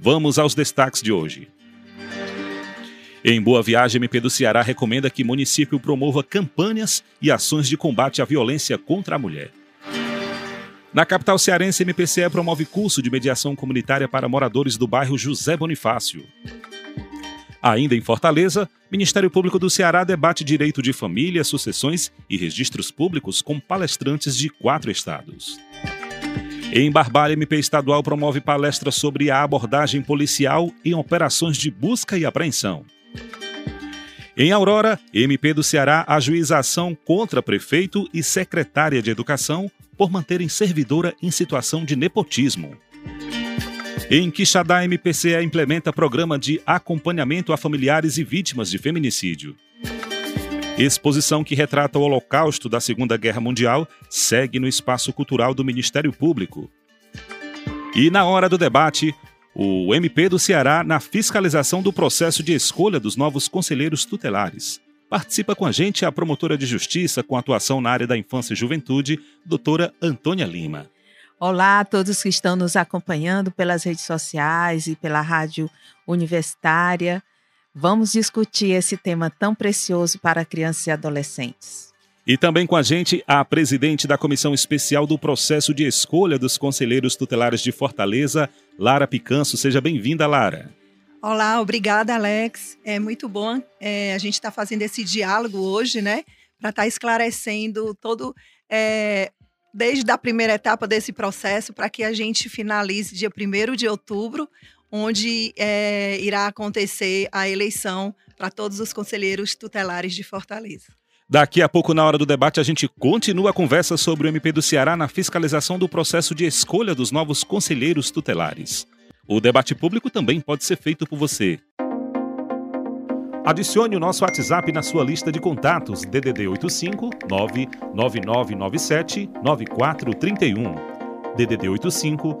Vamos aos destaques de hoje. Em Boa Viagem, MP do Ceará recomenda que município promova campanhas e ações de combate à violência contra a mulher. Na capital cearense, MPCE promove curso de mediação comunitária para moradores do bairro José Bonifácio. Ainda em Fortaleza, Ministério Público do Ceará debate direito de família, sucessões e registros públicos com palestrantes de quatro estados. Em Barbalha, MP estadual promove palestra sobre a abordagem policial em operações de busca e apreensão. Em Aurora, MP do Ceará ajuiza ação contra prefeito e secretária de Educação por manterem servidora em situação de nepotismo. Em Quixadá, MPCE implementa programa de acompanhamento a familiares e vítimas de feminicídio. Exposição que retrata o Holocausto da Segunda Guerra Mundial segue no espaço cultural do Ministério Público. E na hora do debate, o MP do Ceará na fiscalização do processo de escolha dos novos conselheiros tutelares. Participa com a gente a promotora de justiça com atuação na área da infância e juventude, doutora Antônia Lima. Olá a todos que estão nos acompanhando pelas redes sociais e pela rádio universitária. Vamos discutir esse tema tão precioso para crianças e adolescentes. E também com a gente a presidente da Comissão Especial do Processo de Escolha dos Conselheiros Tutelares de Fortaleza, Lara Picanço. Seja bem-vinda, Lara. Olá, obrigada, Alex. É muito bom é, a gente estar tá fazendo esse diálogo hoje, né? Para estar tá esclarecendo todo. É, desde a primeira etapa desse processo, para que a gente finalize dia 1 de outubro onde é, irá acontecer a eleição para todos os conselheiros tutelares de Fortaleza. Daqui a pouco, na hora do debate, a gente continua a conversa sobre o MP do Ceará na fiscalização do processo de escolha dos novos conselheiros tutelares. O debate público também pode ser feito por você. Adicione o nosso WhatsApp na sua lista de contatos DDD 85 99997 9431. DDD 85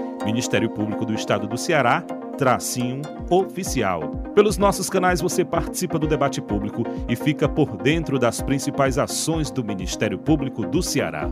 Ministério Público do Estado do Ceará, tracinho oficial. Pelos nossos canais você participa do debate público e fica por dentro das principais ações do Ministério Público do Ceará.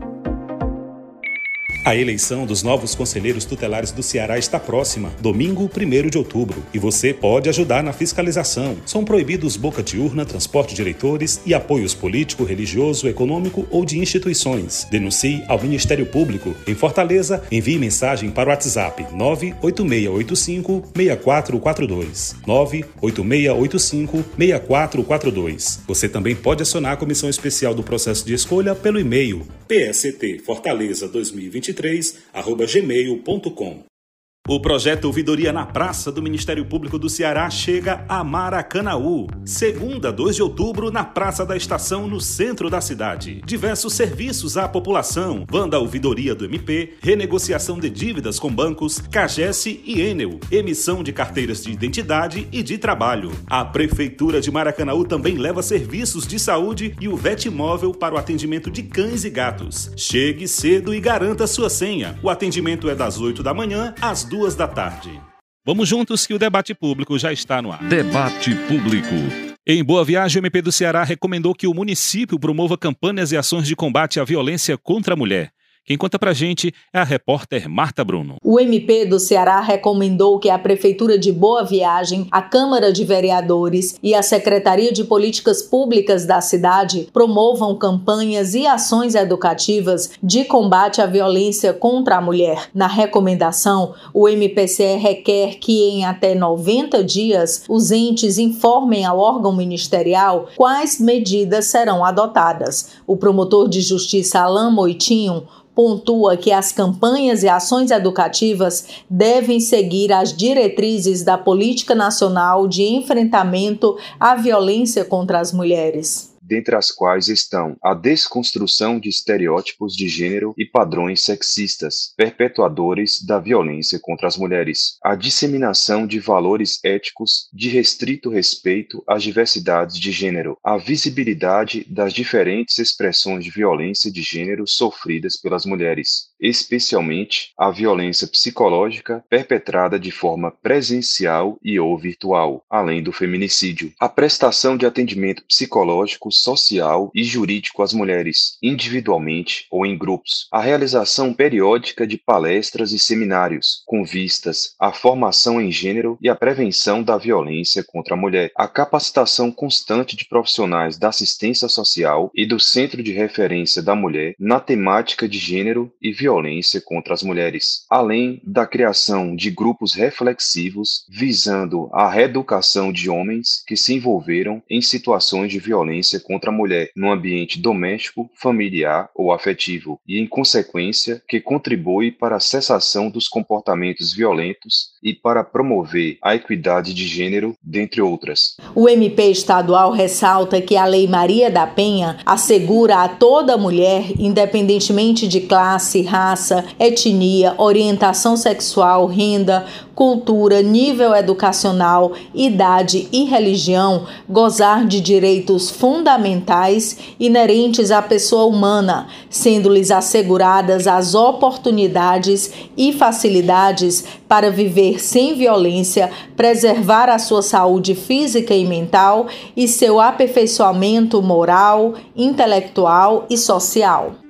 A eleição dos novos conselheiros tutelares do Ceará está próxima, domingo 1 de outubro, e você pode ajudar na fiscalização. São proibidos boca de urna, transporte de eleitores e apoios político, religioso, econômico ou de instituições. Denuncie ao Ministério Público. Em Fortaleza, envie mensagem para o WhatsApp 98685 6442. 98685 6442. Você também pode acionar a Comissão Especial do Processo de Escolha pelo e-mail pst fortaleza 2023 gmail.com o projeto Ouvidoria na Praça do Ministério Público do Ceará chega a Maracanaú. Segunda, 2 de outubro, na Praça da Estação, no centro da cidade. Diversos serviços à população: Banda Ouvidoria do MP, renegociação de dívidas com bancos, CAGES e Enel, emissão de carteiras de identidade e de trabalho. A Prefeitura de Maracanaú também leva serviços de saúde e o Vetmóvel para o atendimento de cães e gatos. Chegue cedo e garanta sua senha. O atendimento é das 8 da manhã às 2 duas da tarde. Vamos juntos que o debate público já está no ar. Debate público. Em Boa Viagem, o MP do Ceará recomendou que o município promova campanhas e ações de combate à violência contra a mulher. Quem conta pra gente é a repórter Marta Bruno. O MP do Ceará recomendou que a Prefeitura de Boa Viagem, a Câmara de Vereadores e a Secretaria de Políticas Públicas da cidade promovam campanhas e ações educativas de combate à violência contra a mulher. Na recomendação, o MPCE requer que em até 90 dias os entes informem ao órgão ministerial quais medidas serão adotadas. O promotor de justiça Alain Moitinho pontua que as campanhas e ações educativas devem seguir as diretrizes da Política Nacional de Enfrentamento à Violência contra as Mulheres dentre as quais estão a desconstrução de estereótipos de gênero e padrões sexistas, perpetuadores da violência contra as mulheres, a disseminação de valores éticos de restrito respeito às diversidades de gênero, a visibilidade das diferentes expressões de violência de gênero sofridas pelas mulheres, especialmente a violência psicológica perpetrada de forma presencial e ou virtual, além do feminicídio, a prestação de atendimento psicológico social e jurídico às mulheres, individualmente ou em grupos, a realização periódica de palestras e seminários, com vistas à formação em gênero e à prevenção da violência contra a mulher, a capacitação constante de profissionais da assistência social e do Centro de Referência da Mulher na temática de gênero e violência contra as mulheres, além da criação de grupos reflexivos visando a reeducação de homens que se envolveram em situações de violência contra a mulher no ambiente doméstico, familiar ou afetivo, e, em consequência, que contribui para a cessação dos comportamentos violentos e para promover a equidade de gênero, dentre outras. O MP estadual ressalta que a Lei Maria da Penha assegura a toda mulher, independentemente de classe, raça, etnia, orientação sexual, renda, cultura, nível educacional, idade e religião, gozar de direitos fundamentais inerentes à pessoa humana, sendo-lhes asseguradas as oportunidades e facilidades para viver sem violência, preservar a sua saúde física e mental e seu aperfeiçoamento moral, intelectual e social.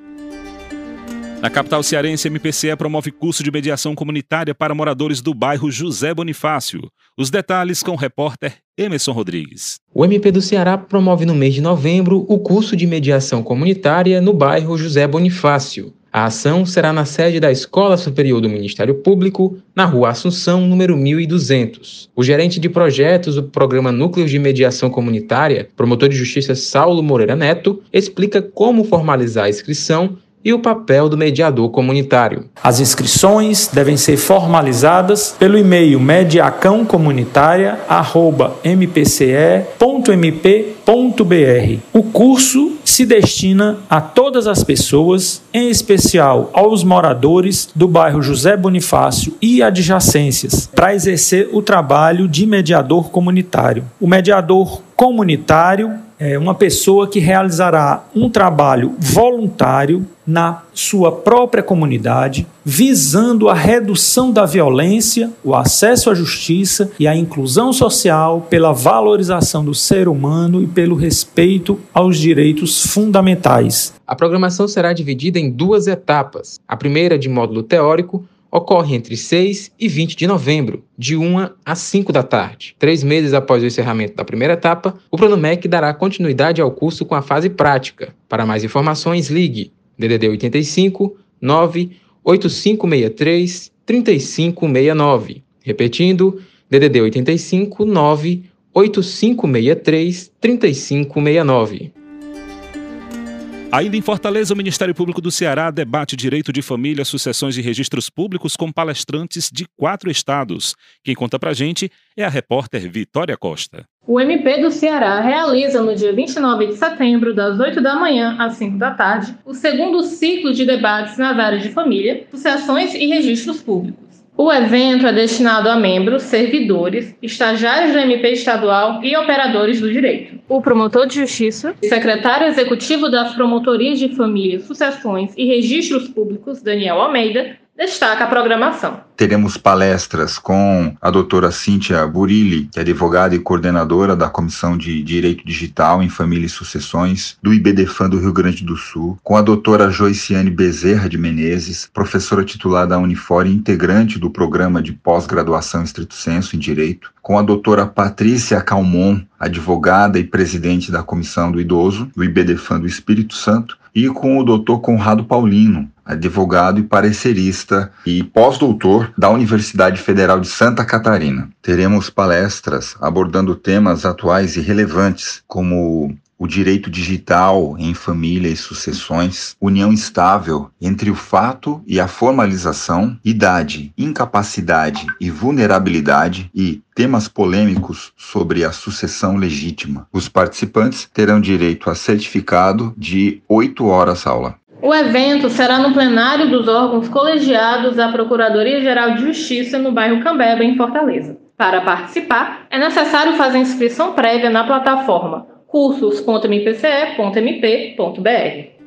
Na capital cearense, a MPCE promove curso de mediação comunitária para moradores do bairro José Bonifácio. Os detalhes com o repórter Emerson Rodrigues. O MP do Ceará promove no mês de novembro o curso de mediação comunitária no bairro José Bonifácio. A ação será na sede da Escola Superior do Ministério Público, na Rua Assunção, número 1200. O gerente de projetos do programa Núcleos de Mediação Comunitária, promotor de justiça Saulo Moreira Neto, explica como formalizar a inscrição e o papel do mediador comunitário. As inscrições devem ser formalizadas pelo e-mail mediacãocomunitária@mpce.mp.br. O curso se destina a todas as pessoas, em especial aos moradores do bairro José Bonifácio e adjacências, para exercer o trabalho de mediador comunitário. O mediador comunitário é uma pessoa que realizará um trabalho voluntário na sua própria comunidade, visando a redução da violência, o acesso à justiça e a inclusão social pela valorização do ser humano e pelo respeito aos direitos fundamentais. A programação será dividida em duas etapas. A primeira, de módulo teórico, ocorre entre 6 e 20 de novembro, de 1 a 5 da tarde. Três meses após o encerramento da primeira etapa, o Pronamec dará continuidade ao curso com a fase prática. Para mais informações, ligue DDD 85 98563 3569. Repetindo, DDD 85 98563 3569. Ainda em Fortaleza, o Ministério Público do Ceará debate direito de família, sucessões e registros públicos com palestrantes de quatro estados. Quem conta pra gente é a repórter Vitória Costa. O MP do Ceará realiza no dia 29 de setembro, das 8 da manhã às 5 da tarde, o segundo ciclo de debates nas áreas de família, sucessões e registros públicos. O evento é destinado a membros, servidores, estagiários do MP estadual e operadores do direito. O promotor de justiça, secretário executivo das promotorias de família, sucessões e registros públicos, Daniel Almeida, destaca a programação. Teremos palestras com a doutora Cíntia Burilli, que é advogada e coordenadora da Comissão de Direito Digital em Família e Sucessões do IBDFAN do Rio Grande do Sul, com a doutora Joiciane Bezerra de Menezes, professora titular da Unifor e integrante do programa de pós-graduação estrito senso em Direito, com a doutora Patrícia Calmon, advogada e presidente da Comissão do Idoso do IBDFAN do Espírito Santo, e com o doutor Conrado Paulino, advogado e parecerista e pós-doutor da Universidade Federal de Santa Catarina. Teremos palestras abordando temas atuais e relevantes, como o direito digital em família e sucessões, união estável entre o fato e a formalização, idade, incapacidade e vulnerabilidade e temas polêmicos sobre a sucessão legítima. Os participantes terão direito a certificado de 8 horas aula. O evento será no plenário dos órgãos colegiados da Procuradoria-Geral de Justiça no bairro Cambeba, em Fortaleza. Para participar, é necessário fazer inscrição prévia na plataforma cursos.mpce.mp.br.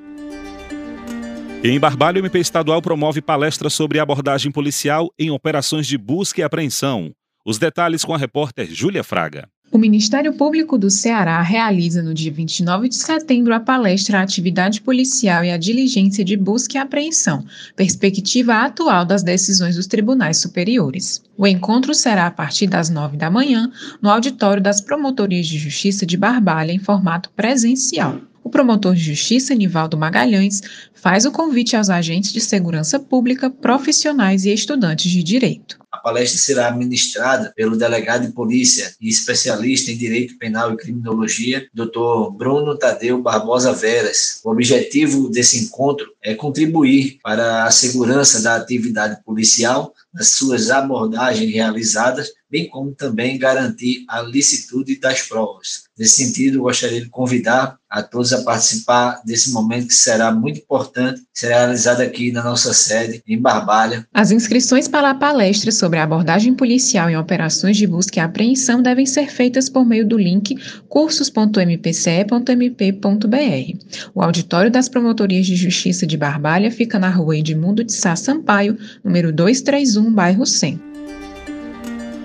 Em Barbalho, o MP estadual promove palestras sobre abordagem policial em operações de busca e apreensão. Os detalhes com a repórter Júlia Fraga. O Ministério Público do Ceará realiza no dia 29 de setembro a palestra Atividade Policial e a Diligência de Busca e Apreensão, perspectiva atual das decisões dos tribunais superiores. O encontro será a partir das 9 da manhã no auditório das Promotorias de Justiça de Barbalha em formato presencial. O promotor de justiça, Nivaldo Magalhães, faz o convite aos agentes de segurança pública, profissionais e estudantes de direito palestra será ministrada pelo delegado de polícia e especialista em direito penal e criminologia, Dr. Bruno Tadeu Barbosa Veras. O objetivo desse encontro é contribuir para a segurança da atividade policial, nas suas abordagens realizadas, bem como também garantir a licitude das provas. Nesse sentido, gostaria de convidar a todos a participar desse momento que será muito importante, será realizado aqui na nossa sede, em Barbalha. As inscrições para a palestra sobre a abordagem policial em operações de busca e apreensão devem ser feitas por meio do link cursos.mpce.mp.br. O auditório das Promotorias de Justiça de Barbalha fica na rua Edmundo de Sá Sampaio, número 231, bairro 100.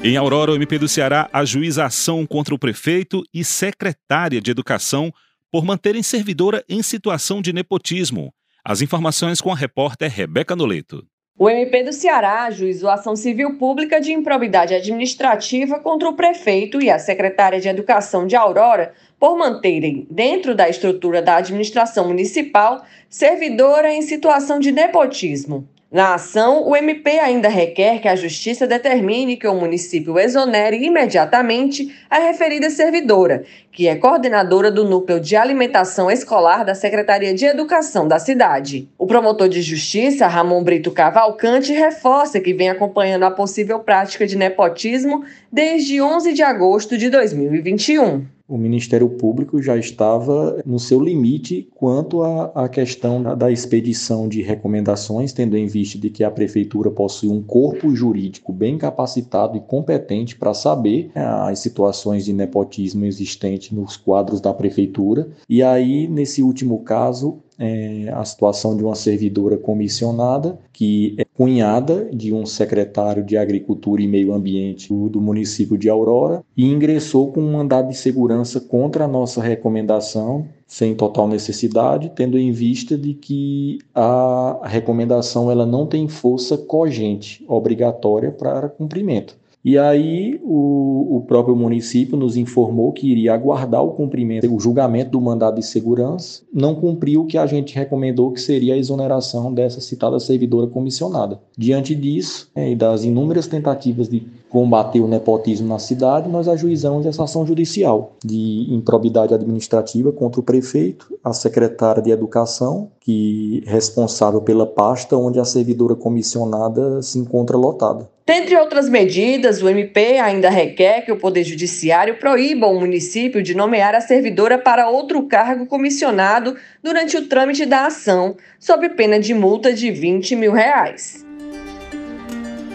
Em Aurora, o MP do Ceará ajuiza ação contra o prefeito e secretária de Educação por manterem servidora em situação de nepotismo. As informações com a repórter Rebeca Noleto. O MP do Ceará ajuizou ação civil pública de improbidade administrativa contra o prefeito e a secretária de Educação de Aurora por manterem, dentro da estrutura da administração municipal, servidora em situação de nepotismo. Na ação, o MP ainda requer que a Justiça determine que o município exonere imediatamente a referida servidora, que é coordenadora do Núcleo de Alimentação Escolar da Secretaria de Educação da cidade. O promotor de Justiça, Ramon Brito Cavalcante, reforça que vem acompanhando a possível prática de nepotismo desde 11 de agosto de 2021 o Ministério Público já estava no seu limite quanto à, questão da, da, expedição de recomendações, tendo em vista de que a Prefeitura possui um corpo jurídico bem capacitado e competente para saber né, as situações de nepotismo existentes nos quadros da Prefeitura. E aí, nesse último caso, é, a situação de uma servidora comissionada que cunhada de um secretário de Agricultura e Meio Ambiente do, município de Aurora e ingressou com um mandado de segurança contra a nossa recomendação sem total necessidade, tendo em vista de que a recomendação ela não tem força cogente obrigatória para cumprimento. E aí o, o, próprio município nos informou que iria aguardar o cumprimento, o julgamento do mandado de segurança, não cumpriu o que a gente recomendou que seria a exoneração dessa citada servidora comissionada. Diante disso é, e das inúmeras tentativas de combater o nepotismo na cidade, nós ajuizamos essa ação judicial de improbidade administrativa contra o prefeito, a secretária de Educação, que é responsável pela pasta onde a servidora comissionada se encontra lotada. Dentre outras medidas, o MP ainda requer que o Poder Judiciário proíba o município de nomear a servidora para outro cargo comissionado durante o trâmite da ação, sob pena de multa de 20 mil reais.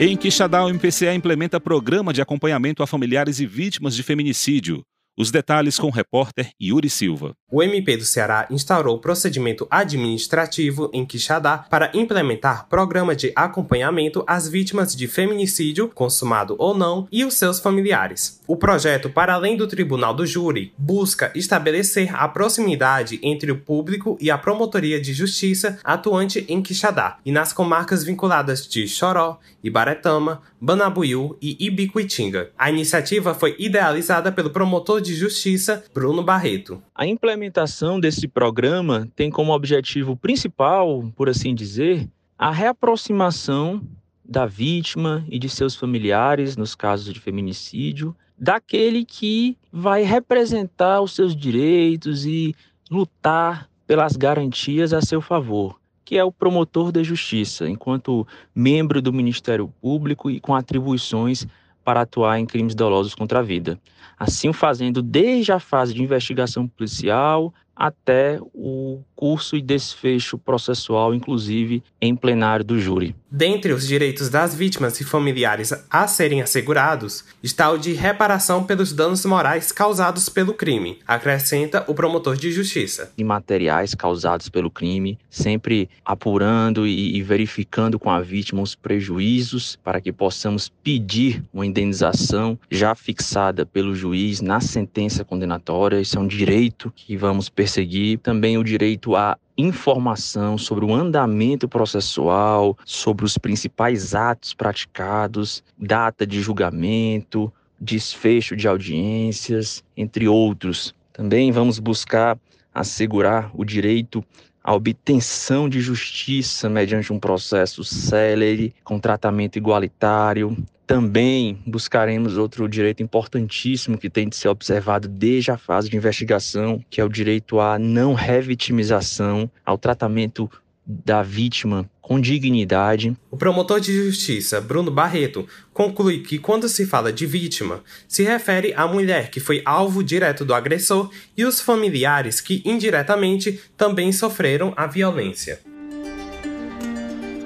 Em Quixadá, o MPCA implementa programa de acompanhamento a familiares e vítimas de feminicídio. Os detalhes com o repórter Yuri Silva. O MP do Ceará instaurou procedimento administrativo em Quixadá para implementar programa de acompanhamento às vítimas de feminicídio, consumado ou não, e os seus familiares. O projeto, para além do Tribunal do Júri, busca estabelecer a proximidade entre o público e a Promotoria de Justiça atuante em Quixadá e nas comarcas vinculadas de Choró, Ibaretama, Banabuiú e Ibiquitinga. A iniciativa foi idealizada pelo promotor de justiça Bruno Barreto. A implementação desse programa tem como objetivo principal, por assim dizer, a reaproximação da vítima e de seus familiares, nos casos de feminicídio, daquele que vai representar os seus direitos e lutar pelas garantias a seu favor, que é o promotor da justiça, enquanto membro do Ministério Público e com atribuições para atuar em crimes dolosos contra a vida. Assim fazendo desde a fase de investigação policial até o curso e desfecho processual, inclusive em plenário do júri. Dentre os direitos das vítimas e familiares a serem assegurados está o de reparação pelos danos morais causados pelo crime, acrescenta o promotor de justiça. E materiais causados pelo crime, sempre apurando e, e verificando com a vítima os prejuízos para que possamos pedir uma indenização já fixada pelo juiz na sentença condenatória. Isso é um direito que vamos perseguir. Também o direito à informação sobre o andamento processual, sobre os principais atos praticados, data de julgamento, desfecho de audiências, entre outros. Também vamos buscar assegurar o direito à obtenção de justiça mediante um processo célere, com tratamento igualitário. Também buscaremos outro direito importantíssimo que tem de ser observado desde a fase de investigação, que é o direito à não revitimização, ao tratamento da vítima com dignidade. O promotor de justiça, Bruno Barreto, conclui que quando se fala de vítima, se refere à mulher que foi alvo direto do agressor e os familiares que indiretamente também sofreram a violência.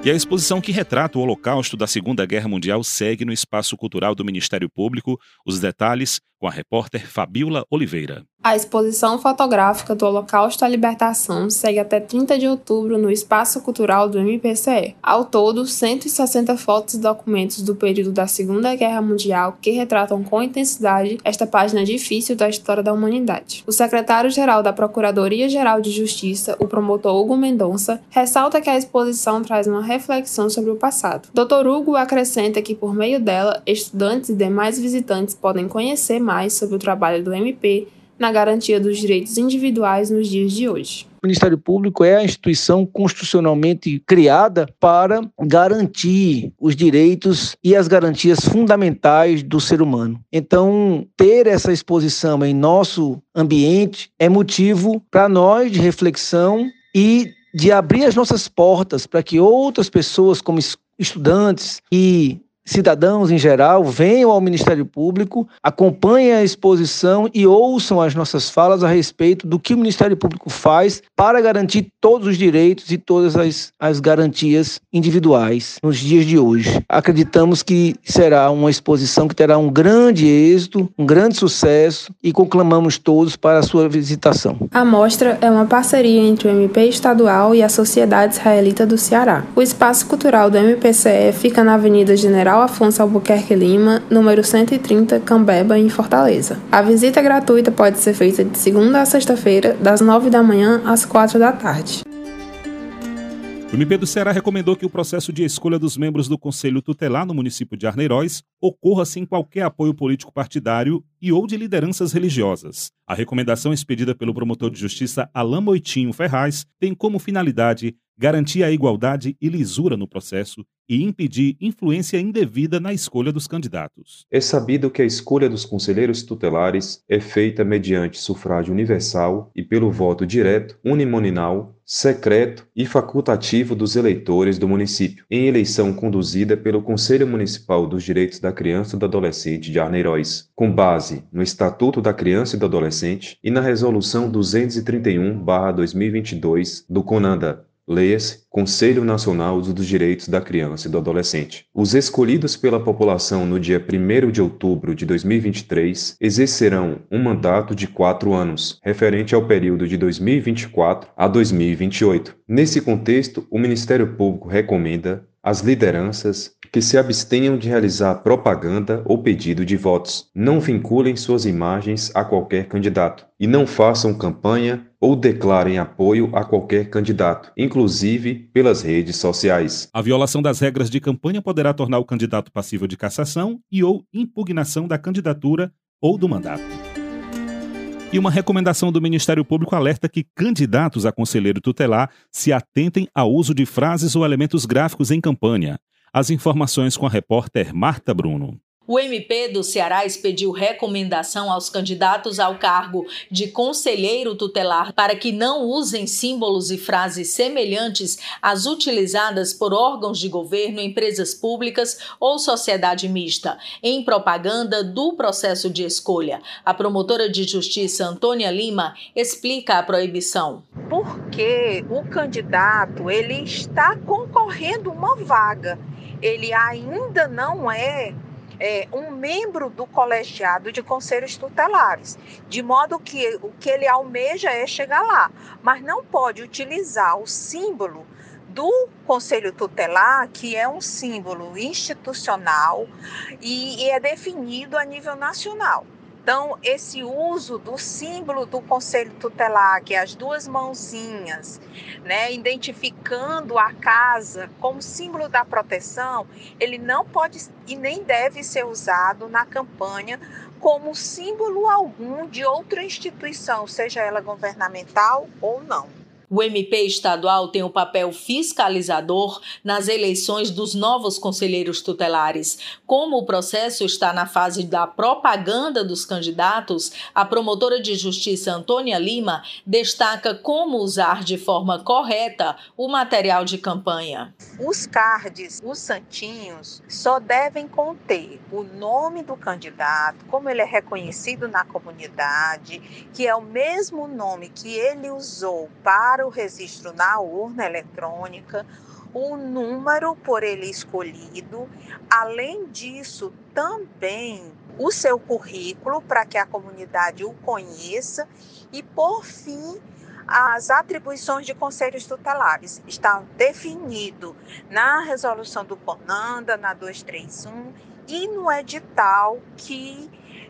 E a exposição que retrata o Holocausto da Segunda Guerra Mundial segue no Espaço Cultural do Ministério Público. Os detalhes com a repórter Fabiola Oliveira. A exposição fotográfica do Holocausto à Libertação segue até 30 de outubro no Espaço Cultural do MPCE. Ao todo, 160 fotos e documentos do período da Segunda Guerra Mundial que retratam com intensidade esta página difícil da história da humanidade. O secretário-geral da Procuradoria-Geral de Justiça, o promotor Hugo Mendonça, ressalta que a exposição traz uma reflexão sobre o passado. Dr. Hugo acrescenta que, por meio dela, estudantes e demais visitantes podem conhecer mais sobre o trabalho do MP na garantia dos direitos individuais nos dias de hoje. O Ministério Público é a instituição constitucionalmente criada para garantir os direitos e as garantias fundamentais do ser humano. Então, ter essa exposição em nosso ambiente é motivo para nós de reflexão e de abrir as nossas portas para que outras pessoas, como estudantes e cidadãos em geral venham ao Ministério Público, acompanhem a exposição e ouçam as nossas falas a respeito do que o Ministério Público faz para garantir todos os direitos e todas as, as garantias individuais nos dias de hoje. Acreditamos que será uma exposição que terá um grande êxito, um grande sucesso e conclamamos todos para a sua visitação. A mostra é uma parceria entre o MP estadual e a Sociedade Israelita do Ceará. O espaço cultural do MPCE fica na Avenida General General Afonso Albuquerque Lima, número 130, Cambeba, em Fortaleza. A visita gratuita pode ser feita de segunda a sexta-feira, das 9 da manhã às 4 da tarde. O MP do Ceará recomendou que o processo de escolha dos membros do Conselho Tutelar no município de Arneiroz ocorra sem qualquer apoio político partidário e ou de lideranças religiosas. A recomendação expedida pelo promotor de justiça Alain Moitinho Ferraz tem como finalidade garantir a igualdade e lisura no processo e impedir influência indevida na escolha dos candidatos. É sabido que a escolha dos conselheiros tutelares é feita mediante sufrágio universal e pelo voto direto, uninominal, secreto e facultativo dos eleitores do município, em eleição conduzida pelo Conselho Municipal dos Direitos da Criança e do Adolescente de Arneiroz, com base no Estatuto da Criança e do Adolescente e na Resolução 231/2022 do CONANDA leia-se Conselho Nacional dos Direitos da Criança e do Adolescente. Os escolhidos pela população no dia 1 de outubro de 2023 exercerão um mandato de quatro anos, referente ao período de 2024 a 2028. Nesse contexto, o Ministério Público recomenda às lideranças que se abstenham de realizar propaganda ou pedido de votos, não vinculem suas imagens a qualquer candidato e não façam campanha ou declarem apoio a qualquer candidato, inclusive pelas redes sociais. A violação das regras de campanha poderá tornar o candidato passível de cassação e ou impugnação da candidatura ou do mandato. E uma recomendação do Ministério Público alerta que candidatos a conselheiro tutelar se atentem ao uso de frases ou elementos gráficos em campanha. As informações com a repórter Marta Bruno. O MP do Ceará expediu recomendação aos candidatos ao cargo de conselheiro tutelar para que não usem símbolos e frases semelhantes às utilizadas por órgãos de governo, empresas públicas ou sociedade mista em propaganda do processo de escolha. A promotora de justiça Antônia Lima explica a proibição. Porque o candidato ele está concorrendo uma vaga, ele ainda não é é, um membro do colegiado de conselhos tutelares, de modo que o que ele almeja é chegar lá, mas não pode utilizar o símbolo do Conselho Tutelar, que é um símbolo institucional e, e é definido a nível nacional. Então, esse uso do símbolo do conselho tutelar, que é as duas mãozinhas, né, identificando a casa como símbolo da proteção, ele não pode e nem deve ser usado na campanha como símbolo algum de outra instituição, seja ela governamental ou não. O MP estadual tem o um papel fiscalizador nas eleições dos novos conselheiros tutelares. Como o processo está na fase da propaganda dos candidatos, a promotora de justiça Antônia Lima destaca como usar de forma correta o material de campanha. Os cards, os santinhos, só devem conter o nome do candidato, como ele é reconhecido na comunidade, que é o mesmo nome que ele usou para para o registro na urna eletrônica, o número por ele escolhido, além disso, também o seu currículo para que a comunidade o conheça e, por fim, as atribuições de conselhos tutelares. Está definido na resolução do CONANDA, na 231 e no edital que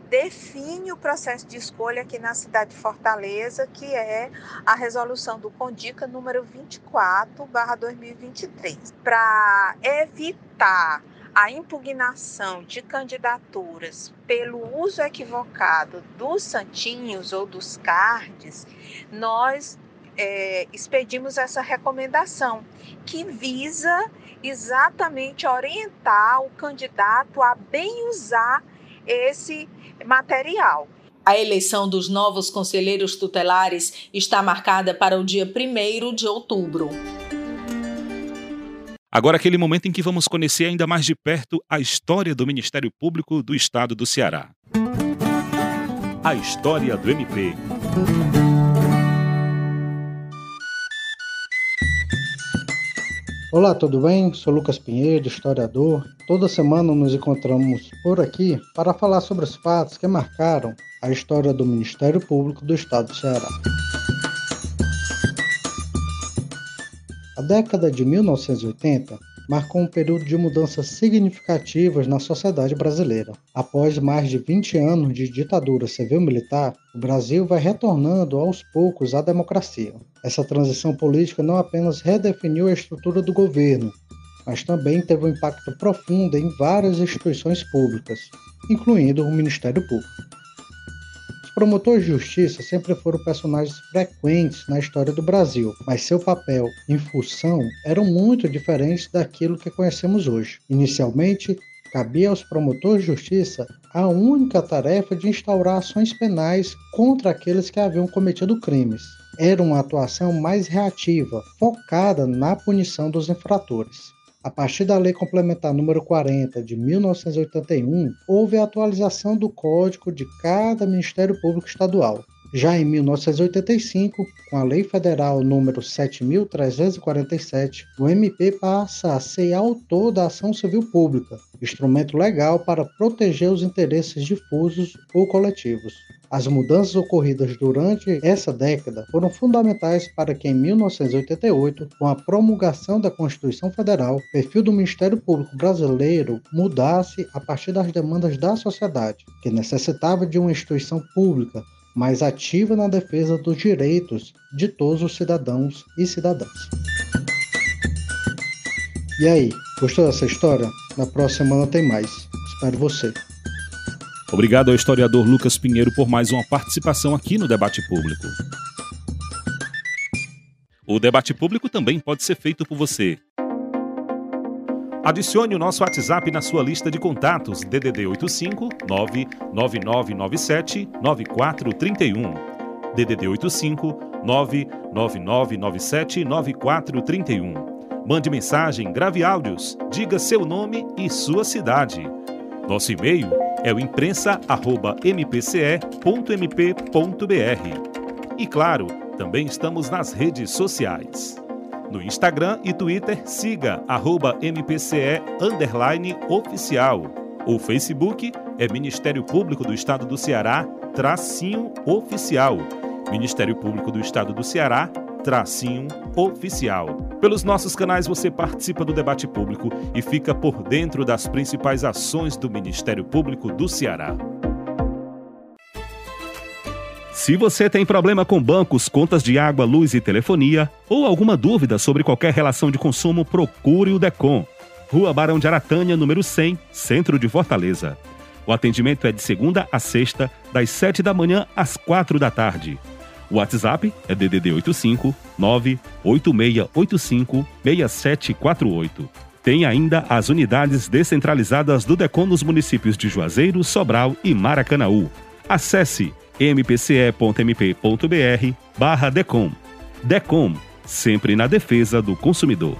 define o processo de escolha aqui na cidade de Fortaleza, que é a resolução do Condica número 24/2023, para evitar a impugnação de candidaturas pelo uso equivocado dos santinhos ou dos cards, nós é, expedimos essa recomendação que visa exatamente orientar o candidato a bem usar esse material. A eleição dos novos conselheiros tutelares está marcada para o dia 1 de outubro. Agora, aquele momento em que vamos conhecer ainda mais de perto a história do Ministério Público do Estado do Ceará. A história do MP. Olá, tudo bem? Sou Lucas Pinheiro, historiador. Toda semana nos encontramos por aqui para falar sobre os fatos que marcaram a história do Ministério Público do Estado do Ceará. A década de 1980 marcou um período de mudanças significativas na sociedade brasileira. Após mais de 20 anos de ditadura civil-militar, o Brasil vai retornando aos poucos à democracia. Essa transição política não apenas redefiniu a estrutura do governo, mas também teve um impacto profundo em várias instituições públicas, incluindo o Ministério Público promotores de justiça sempre foram personagens frequentes na história do Brasil, mas seu papel em função eram muito diferentes daquilo que conhecemos hoje. Inicialmente, cabia aos promotores de justiça a única tarefa de instaurar ações penais contra aqueles que haviam cometido crimes. Era uma atuação mais reativa, focada na punição dos infratores. A partir da Lei Complementar número 40 de 1981, houve a atualização do código de cada Ministério Público Estadual. Já em 1985, com a Lei Federal número 7347, o MP passa a ser autor da ação civil pública, instrumento legal para proteger os interesses difusos ou coletivos. As mudanças ocorridas durante essa década foram fundamentais para que, em 1988, com a promulgação da Constituição Federal, o perfil do Ministério Público brasileiro mudasse a partir das demandas da sociedade, que necessitava de uma instituição pública mais ativa na defesa dos direitos de todos os cidadãos e cidadãs. E aí, gostou dessa história? Na próxima semana tem mais. Espero você. Obrigado ao historiador Lucas Pinheiro por mais uma participação aqui no Debate Público. O debate público também pode ser feito por você. Adicione o nosso WhatsApp na sua lista de contatos DDD 85 99997 9431. DDD 85 99997 9431. Mande mensagem, grave áudios, diga seu nome e sua cidade. Nosso e-mail é o imprensa@mpce.mp.br. E claro, também estamos nas redes sociais. No Instagram e Twitter, siga arroba MPCE oficial. O Facebook é Ministério Público do Estado do Ceará, tracinho oficial. Ministério Público do Estado do Ceará, tracinho oficial. Pelos nossos canais você participa do debate público e fica por dentro das principais ações do Ministério Público do Ceará. Se você tem problema com bancos, contas de água, luz e telefonia, ou alguma dúvida sobre qualquer relação de consumo, procure o DECOM. Rua Barão de Aratânia, número 100, Centro de Fortaleza. O atendimento é de segunda a sexta, das 7 da manhã às 4 da tarde. O WhatsApp é DDD 85 98685 6748. Tem ainda as unidades descentralizadas do DECOM nos municípios de Juazeiro, Sobral e Maracanaú. Acesse mpce.mp.br barra DECOM. DECOM, sempre na defesa do consumidor.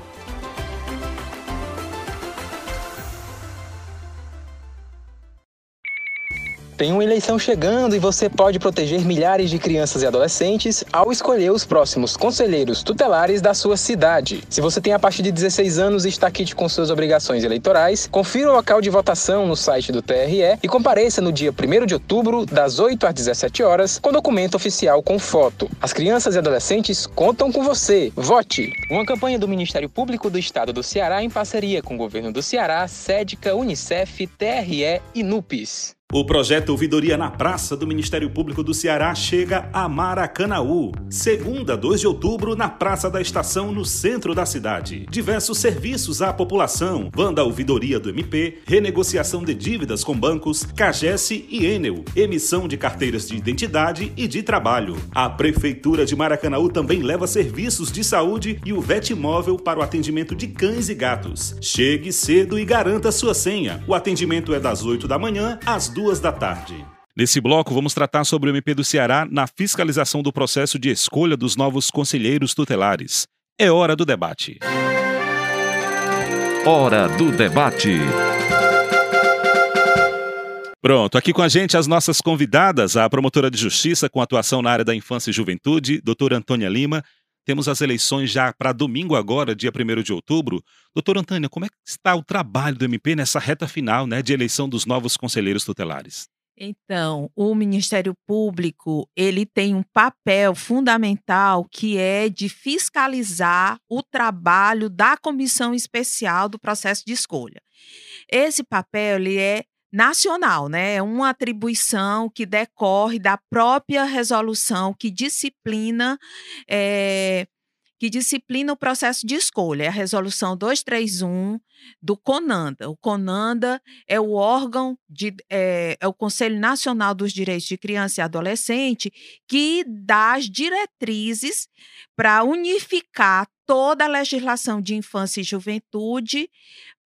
Tem uma eleição chegando e você pode proteger milhares de crianças e adolescentes ao escolher os próximos conselheiros tutelares da sua cidade. Se você tem a partir de 16 anos e está quite com suas obrigações eleitorais, confira o local de votação no site do TRE e compareça no dia 1 de outubro, das 8 às 17 horas, com documento oficial com foto. As crianças e adolescentes contam com você. Vote! Uma campanha do Ministério Público do Estado do Ceará em parceria com o governo do Ceará, SEDCA, Unicef, TRE e NUPES. O projeto Ouvidoria na Praça do Ministério Público do Ceará chega a Maracanaú. Segunda, 2 de outubro, na Praça da Estação, no centro da cidade. Diversos serviços à população: Banda Ouvidoria do MP, renegociação de dívidas com bancos, CAGES e Enel, emissão de carteiras de identidade e de trabalho. A Prefeitura de Maracanaú também leva serviços de saúde e o VET móvel para o atendimento de cães e gatos. Chegue cedo e garanta sua senha. O atendimento é das 8 da manhã às duas da tarde. Nesse bloco, vamos tratar sobre o MP do Ceará na fiscalização do processo de escolha dos novos conselheiros tutelares. É hora do debate. Hora do debate. Pronto, aqui com a gente as nossas convidadas, a promotora de justiça com atuação na área da infância e juventude, doutora Antônia Lima. Temos as eleições já para domingo agora, dia 1 de outubro. Doutora Antônia, como é que está o trabalho do MP nessa reta final né, de eleição dos novos conselheiros tutelares? Então, o Ministério Público, ele tem um papel fundamental que é de fiscalizar o trabalho da comissão especial do processo de escolha. Esse papel ele é nacional, né? É uma atribuição que decorre da própria resolução que disciplina é, que disciplina o processo de escolha, é a resolução 231 do CONANDA. O CONANDA é o órgão de é, é o Conselho Nacional dos Direitos de Criança e Adolescente que dá as diretrizes para unificar toda a legislação de infância e juventude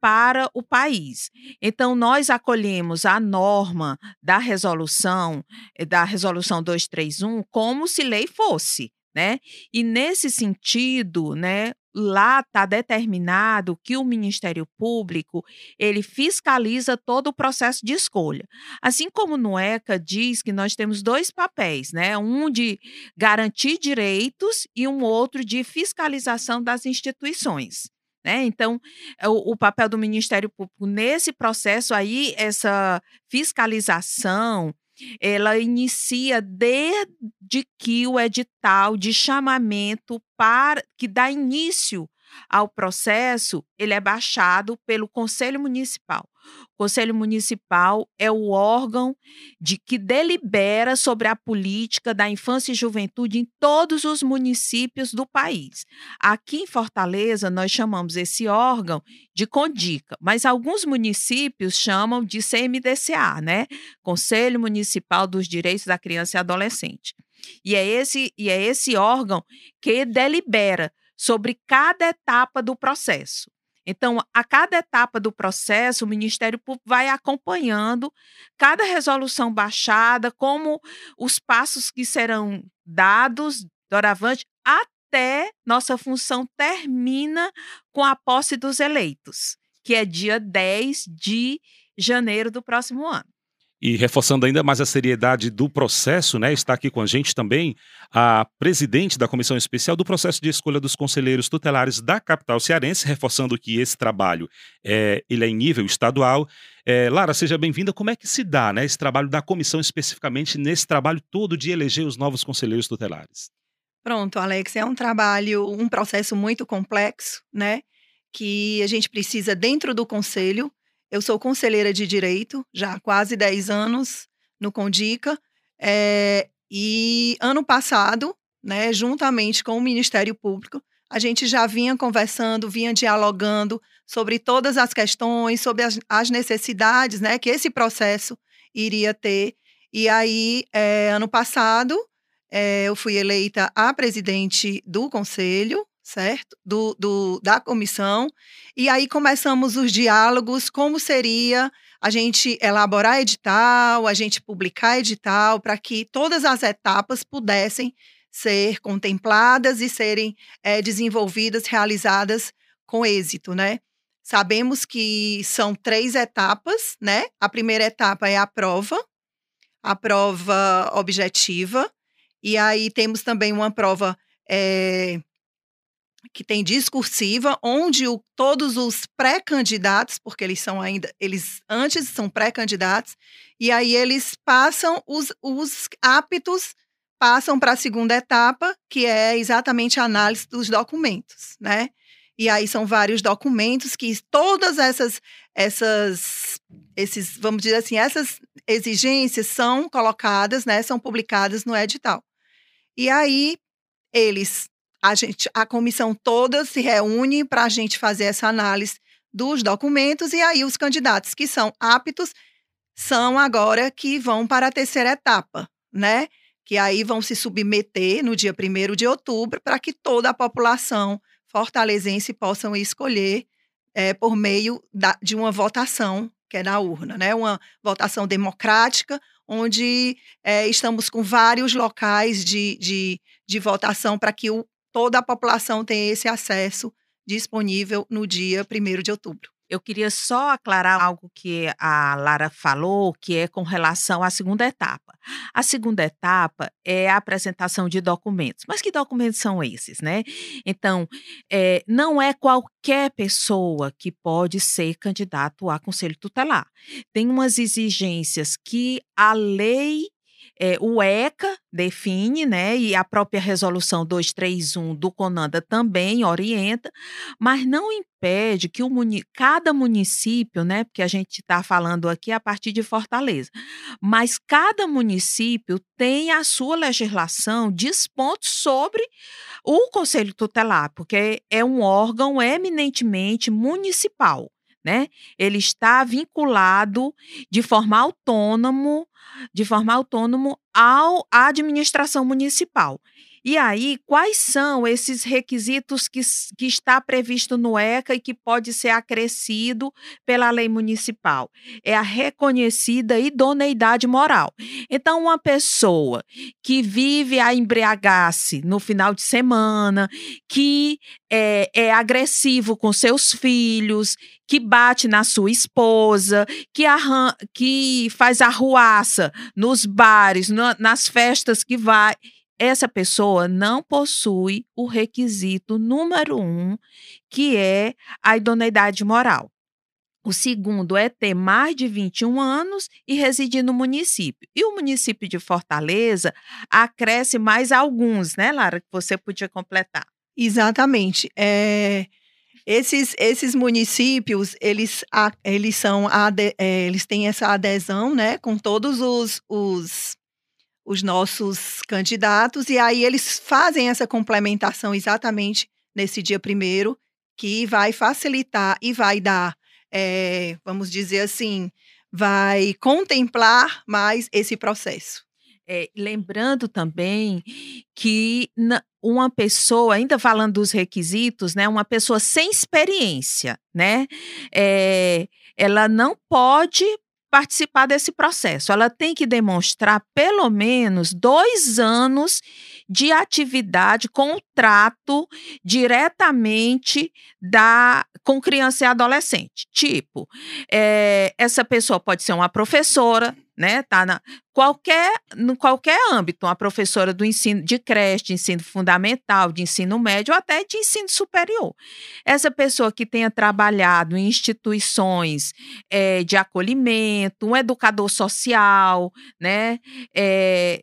para o país. Então, nós acolhemos a norma da resolução, eh, da resolução 231, como se lei fosse. Né? E nesse sentido, né, lá está determinado que o Ministério Público ele fiscaliza todo o processo de escolha. Assim como no ECA diz que nós temos dois papéis, né? Um de garantir direitos e um outro de fiscalização das instituições. Né? Então, é o, o, papel do Ministério Público nesse processo aí, essa fiscalização, ela inicia desde que o edital de chamamento para que dá início ao processo, ele é baixado pelo Conselho Municipal. O Conselho Municipal é o órgão de que delibera sobre a política da infância e juventude em todos os municípios do país. Aqui em Fortaleza, nós chamamos esse órgão de CONDICA, mas alguns municípios chamam de CMDCA, né? Conselho Municipal dos Direitos da Criança e Adolescente. E é esse, e é esse órgão que delibera sobre cada etapa do processo. Então, a cada etapa do processo, o Ministério Público vai acompanhando cada resolução baixada, como os passos que serão dados doravante até nossa função termina com a posse dos eleitos, que é dia 10 de janeiro do próximo ano. E reforçando ainda mais a seriedade do processo, né, está aqui com a gente também a presidente da Comissão Especial do Processo de Escolha dos Conselheiros Tutelares da capital cearense, reforçando que esse trabalho é, ele é em nível estadual. É, Lara, seja bem-vinda. Como é que se dá né, esse trabalho da comissão, especificamente nesse trabalho todo de eleger os novos conselheiros tutelares? Pronto, Alex, é um trabalho, um processo muito complexo, né? Que a gente precisa, dentro do conselho, eu sou conselheira de direito já há quase 10 anos no Condica. É, e ano passado, né, juntamente com o Ministério Público, a gente já vinha conversando, vinha dialogando sobre todas as questões, sobre as, as necessidades né, que esse processo iria ter. E aí, é, ano passado, é, eu fui eleita a presidente do conselho, certo? Do, do, da comissão. E aí começamos os diálogos, como seria a gente elaborar edital, a gente publicar edital, para que todas as etapas pudessem ser contempladas e serem é, desenvolvidas, realizadas com êxito, né? Sabemos que são três etapas, né? A primeira etapa é a prova, a prova objetiva, e aí temos também uma prova é, que tem discursiva, onde o, todos os pré-candidatos, porque eles são ainda, eles antes são pré-candidatos, e aí eles passam, os, os aptos passam para a segunda etapa, que é exatamente a análise dos documentos, né? E aí são vários documentos que todas essas, essas, esses, vamos dizer assim, essas exigências são colocadas, né? São publicadas no edital. E aí eles a gente, a comissão toda se reúne para a gente fazer essa análise dos documentos e aí os candidatos que são aptos são agora que vão para a terceira etapa, né? Que aí vão se submeter no dia 1 de outubro para que toda a população fortalezense possam escolher é, por meio da, de uma votação que é na urna, né? Uma votação democrática, onde é, estamos com vários locais de, de, de votação para que o, toda a população tem esse acesso disponível no dia 1 de outubro. Eu queria só aclarar algo que a Lara falou, que é com relação à segunda etapa. A segunda etapa é a apresentação de documentos. Mas que documentos são esses, né? Então, é, não é qualquer pessoa que pode ser candidato a conselho tutelar. Tem umas exigências que a lei é, o ECA define, né, e a própria resolução 231 do CONANDA também orienta, mas não impede que o muni cada município, né, porque a gente está falando aqui a partir de Fortaleza, mas cada município tem a sua legislação, diz pontos sobre o Conselho Tutelar, porque é um órgão eminentemente municipal. Né? Ele está vinculado de forma autônomo de forma autônomo ao, à administração municipal. E aí, quais são esses requisitos que, que está previsto no ECA e que pode ser acrescido pela lei municipal? É a reconhecida idoneidade moral. Então, uma pessoa que vive a embriagar-se no final de semana, que é, é agressivo com seus filhos, que bate na sua esposa, que, arran que faz arruaça nos bares, no, nas festas que vai essa pessoa não possui o requisito número um, que é a idoneidade moral. O segundo é ter mais de 21 anos e residir no município. E o município de Fortaleza acresce mais alguns, né, Lara, que você podia completar. Exatamente. É, esses, esses municípios, eles, eles são é, eles têm essa adesão, né, com todos os, os os nossos candidatos, e aí eles fazem essa complementação exatamente nesse dia primeiro, que vai facilitar e vai dar, é, vamos dizer assim, vai contemplar mais esse processo. É, lembrando também que uma pessoa, ainda falando dos requisitos, né, uma pessoa sem experiência, né, é, ela não pode participar desse processo. Ela tem que demonstrar pelo menos dois anos de atividade com o trato diretamente da com criança e adolescente. Tipo, é, essa pessoa pode ser uma professora, né? Tá na qualquer no qualquer âmbito, uma professora do ensino de creche, de ensino fundamental, de ensino médio ou até de ensino superior. Essa pessoa que tenha trabalhado em instituições é, de acolhimento, um educador social, né? É,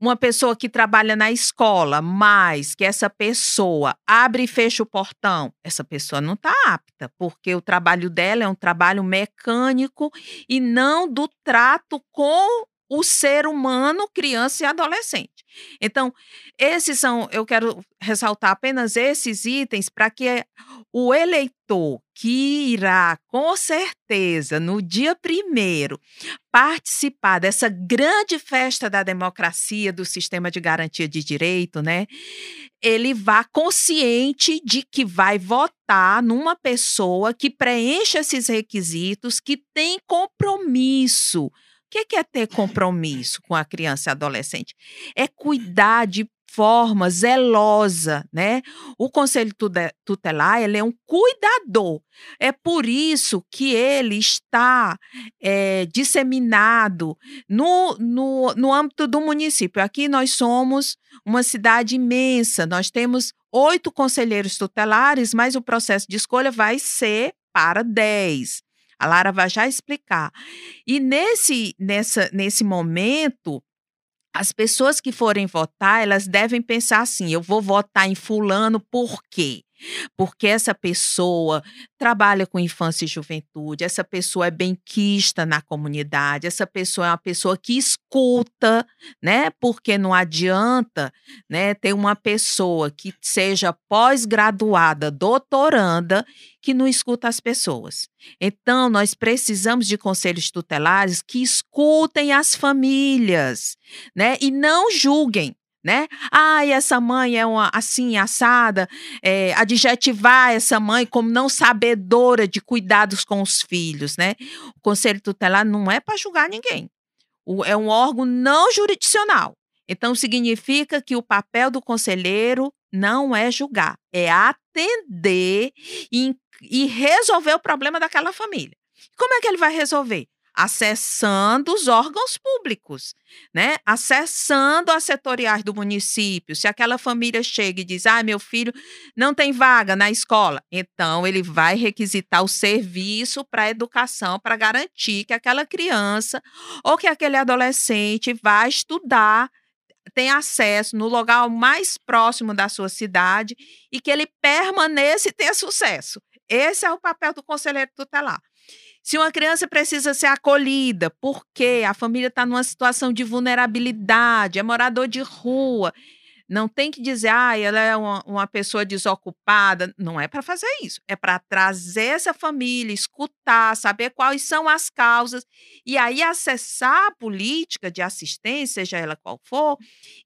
uma pessoa que trabalha na escola, mas que essa pessoa abre e fecha o portão, essa pessoa não está apta, porque o trabalho dela é um trabalho mecânico e não do trato com o ser humano, criança e adolescente. Então, esses são, eu quero ressaltar apenas esses itens para que o eleitor que irá, com certeza, no dia primeiro, participar dessa grande festa da democracia, do sistema de garantia de direito, né? Ele vá consciente de que vai votar numa pessoa que preenche esses requisitos, que tem compromisso que é ter compromisso com a criança e adolescente? É cuidar de forma zelosa, né? O conselho tutelar ele é um cuidador. É por isso que ele está é, disseminado no, no, no âmbito do município. Aqui nós somos uma cidade imensa, nós temos oito conselheiros tutelares, mas o processo de escolha vai ser para dez. A Lara vai já explicar. E nesse, nessa, nesse momento, as pessoas que forem votar, elas devem pensar assim: eu vou votar em Fulano por quê? Porque essa pessoa trabalha com infância e juventude, essa pessoa é benquista na comunidade, essa pessoa é uma pessoa que escuta, né? Porque não adianta, né, ter uma pessoa que seja pós-graduada, doutoranda, que não escuta as pessoas. Então, nós precisamos de conselhos tutelares que escutem as famílias, né? E não julguem né? Ai, essa mãe é uma assim, assada, é, adjetivar essa mãe como não sabedora de cuidados com os filhos, né? O conselho tutelar não é para julgar ninguém. O, é um órgão não jurisdicional. Então, significa que o papel do conselheiro não é julgar, é atender e, e resolver o problema daquela família. Como é que ele vai resolver? Acessando os órgãos públicos, né? Acessando as setoriais do município. Se aquela família chega e diz: "Ah, meu filho não tem vaga na escola", então ele vai requisitar o serviço para educação para garantir que aquela criança ou que aquele adolescente vai estudar tem acesso no lugar mais próximo da sua cidade e que ele permaneça e tenha sucesso. Esse é o papel do conselheiro tutelar. Se uma criança precisa ser acolhida, porque a família está numa situação de vulnerabilidade, é morador de rua, Não tem que dizer, ah, ela é uma, uma pessoa desocupada. Não é para fazer isso. É para trazer essa família, escutar, saber quais são as causas e aí acessar a política de assistência, seja ela qual for,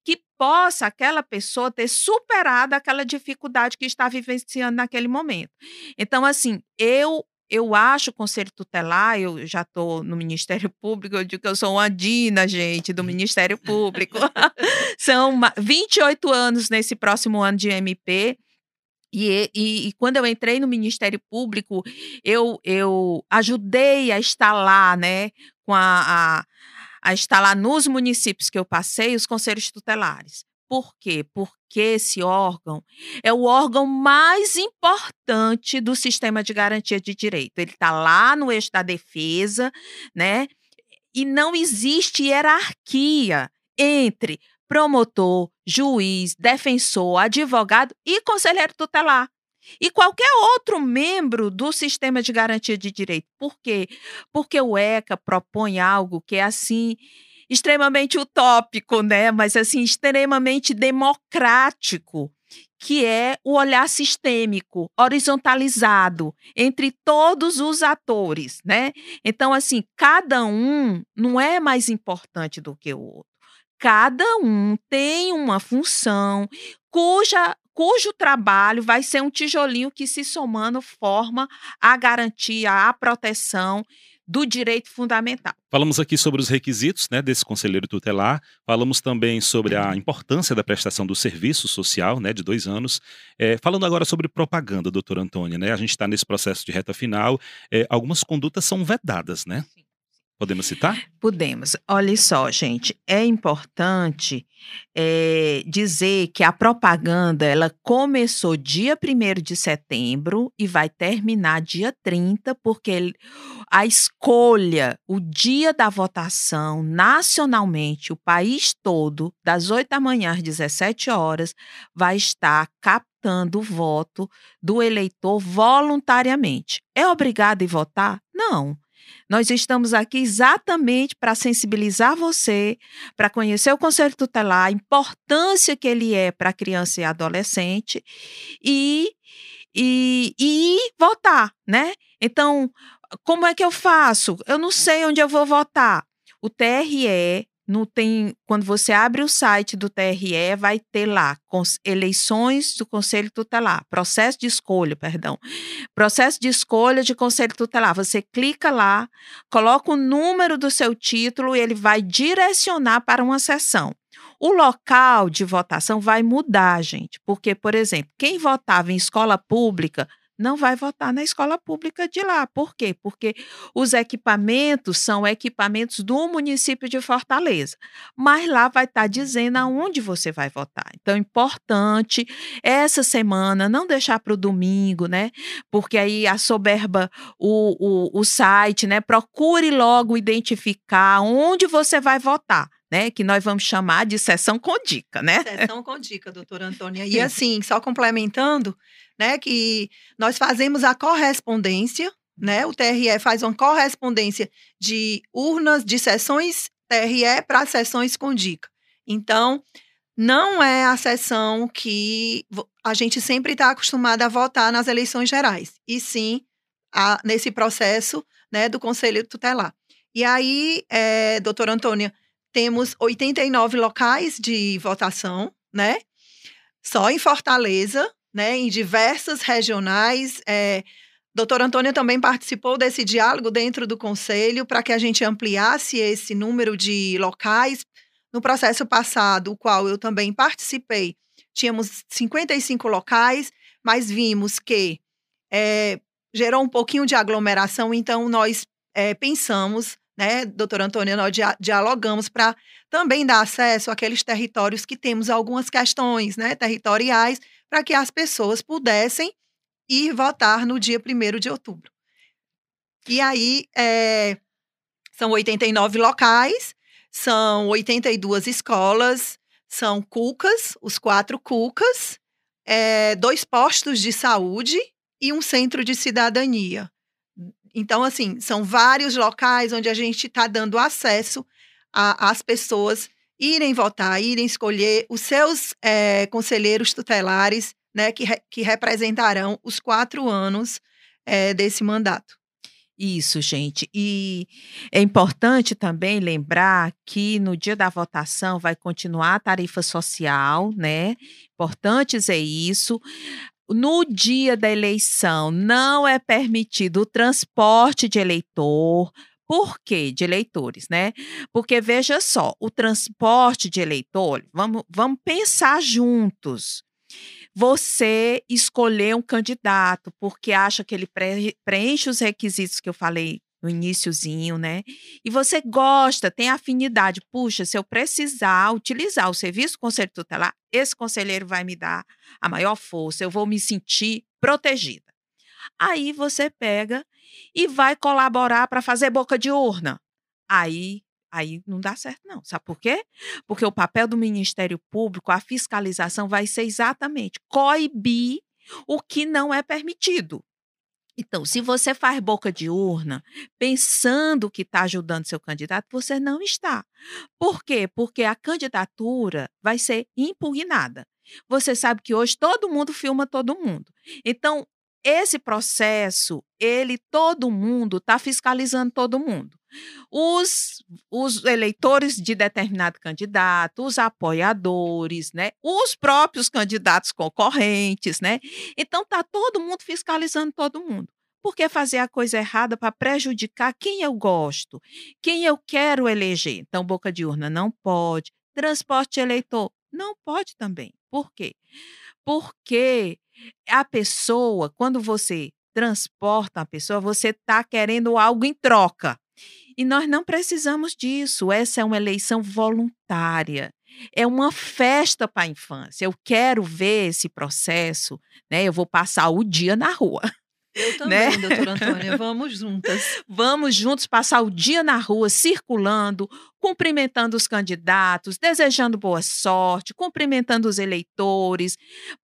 que possa aquela pessoa ter superado aquela dificuldade que está vivenciando naquele momento. Então, assim, eu eu acho o Conselho Tutelar, eu já estou no Ministério Público, eu digo que eu sou uma Dina, gente, do Ministério Público. São 28 anos nesse próximo ano de MP. E, e, e, quando eu entrei no Ministério Público, eu, eu ajudei a instalar, né, com a, a, a instalar nos municípios que eu passei os conselhos tutelares. Por quê? Porque esse órgão é o órgão mais importante do sistema de garantia de direito. Ele está lá no eixo da defesa, né? E não existe hierarquia entre promotor, juiz, defensor, advogado e conselheiro tutelar. E qualquer outro membro do sistema de garantia de direito. Por quê? Porque o ECA propõe algo que é assim extremamente utópico, né? Mas assim, extremamente democrático, que é o olhar sistêmico, horizontalizado entre todos os atores, né? Então, assim, cada um não é mais importante do que o outro. Cada um tem uma função cuja cujo trabalho vai ser um tijolinho que se somando forma a garantia, a proteção do direito fundamental. Falamos aqui sobre os requisitos né, desse conselheiro tutelar, falamos também sobre a importância da prestação do serviço social, né, de dois anos. É, falando agora sobre propaganda, doutora Antônia, né, a gente está nesse processo de reta final, é, algumas condutas são vedadas, né? Sim. Podemos citar? Podemos. Olha só, gente, é importante é, dizer que a propaganda ela começou dia 1 de setembro e vai terminar dia 30, porque a escolha, o dia da votação nacionalmente, o país todo, das 8 da manhã às 17 horas, vai estar captando o voto do eleitor voluntariamente. É obrigado a votar? Não. Nós estamos aqui exatamente para sensibilizar você, para conhecer o Conselho Tutelar, a importância que ele é para criança e adolescente e, e, e votar, né? Então, como é que eu faço? Eu não sei onde eu vou votar. O TRE no tem, quando você abre o site do TRE, vai ter lá eleições do Conselho Tutelar, processo de escolha, perdão. Processo de escolha de Conselho Tutelar. Você clica lá, coloca o número do seu título e ele vai direcionar para uma sessão. O local de votação vai mudar, gente, porque, por exemplo, quem votava em escola pública não vai votar na escola pública de lá. Por quê? Porque os equipamentos são equipamentos do município de Fortaleza, mas lá vai estar tá dizendo aonde você vai votar. Então, é importante essa semana não deixar para o domingo, né? Porque aí a soberba o, o, o site, né? Procure logo identificar onde você vai votar. Né, que nós vamos chamar de sessão com dica, né? Sessão com dica, doutora Antônia. E assim, só complementando, né, que nós fazemos a correspondência, né? O TRE faz uma correspondência de urnas de sessões TRE para sessões com dica. Então, não é a sessão que a gente sempre está acostumado a votar nas eleições gerais, e sim a, nesse processo né, do Conselho Tutelar. E aí, é, doutora Antônia, temos 89 locais de votação, né? Só em Fortaleza, né, em diversas regionais. É, Doutora Antônia também participou desse diálogo dentro do conselho para que a gente ampliasse esse número de locais. No processo passado, o qual eu também participei, tínhamos 55 locais, mas vimos que é, gerou um pouquinho de aglomeração, então nós é, pensamos, né, doutora Antônia, nós dialogamos para também dar acesso àqueles territórios que temos algumas questões né, territoriais para que as pessoas pudessem ir votar no dia 1 de outubro. E aí, é, são 89 locais, são 82 escolas, são cucas, os quatro cucas, é, dois postos de saúde e um centro de cidadania. Então, assim, são vários locais onde a gente está dando acesso às pessoas irem votar, irem escolher os seus é, conselheiros tutelares, né, que, re, que representarão os quatro anos é, desse mandato. Isso, gente. E é importante também lembrar que no dia da votação vai continuar a tarifa social, né? Importante dizer isso. No dia da eleição não é permitido o transporte de eleitor, por quê? De eleitores, né? Porque veja só, o transporte de eleitor, vamos, vamos pensar juntos. Você escolher um candidato porque acha que ele pre preenche os requisitos que eu falei no iníciozinho, né? E você gosta, tem afinidade. Puxa, se eu precisar utilizar o serviço do conselho tutelar, esse conselheiro vai me dar a maior força, eu vou me sentir protegida. Aí você pega e vai colaborar para fazer boca de urna. Aí, aí não dá certo não. Sabe por quê? Porque o papel do Ministério Público, a fiscalização vai ser exatamente coibir o que não é permitido. Então, se você faz boca de urna pensando que está ajudando seu candidato, você não está. Por quê? Porque a candidatura vai ser impugnada. Você sabe que hoje todo mundo filma todo mundo. Então, esse processo, ele, todo mundo está fiscalizando todo mundo. Os, os eleitores de determinado candidato, os apoiadores, né? Os próprios candidatos concorrentes, né? Então tá todo mundo fiscalizando todo mundo. Por que fazer a coisa errada para prejudicar quem eu gosto, quem eu quero eleger? Então, boca de urna não pode. Transporte eleitor não pode também. Por quê? Porque a pessoa, quando você transporta a pessoa, você está querendo algo em troca. E nós não precisamos disso. Essa é uma eleição voluntária. É uma festa para a infância. Eu quero ver esse processo, né? Eu vou passar o dia na rua. Eu também, né? doutora Antônia. Vamos juntas. Vamos juntos passar o dia na rua, circulando, cumprimentando os candidatos, desejando boa sorte, cumprimentando os eleitores,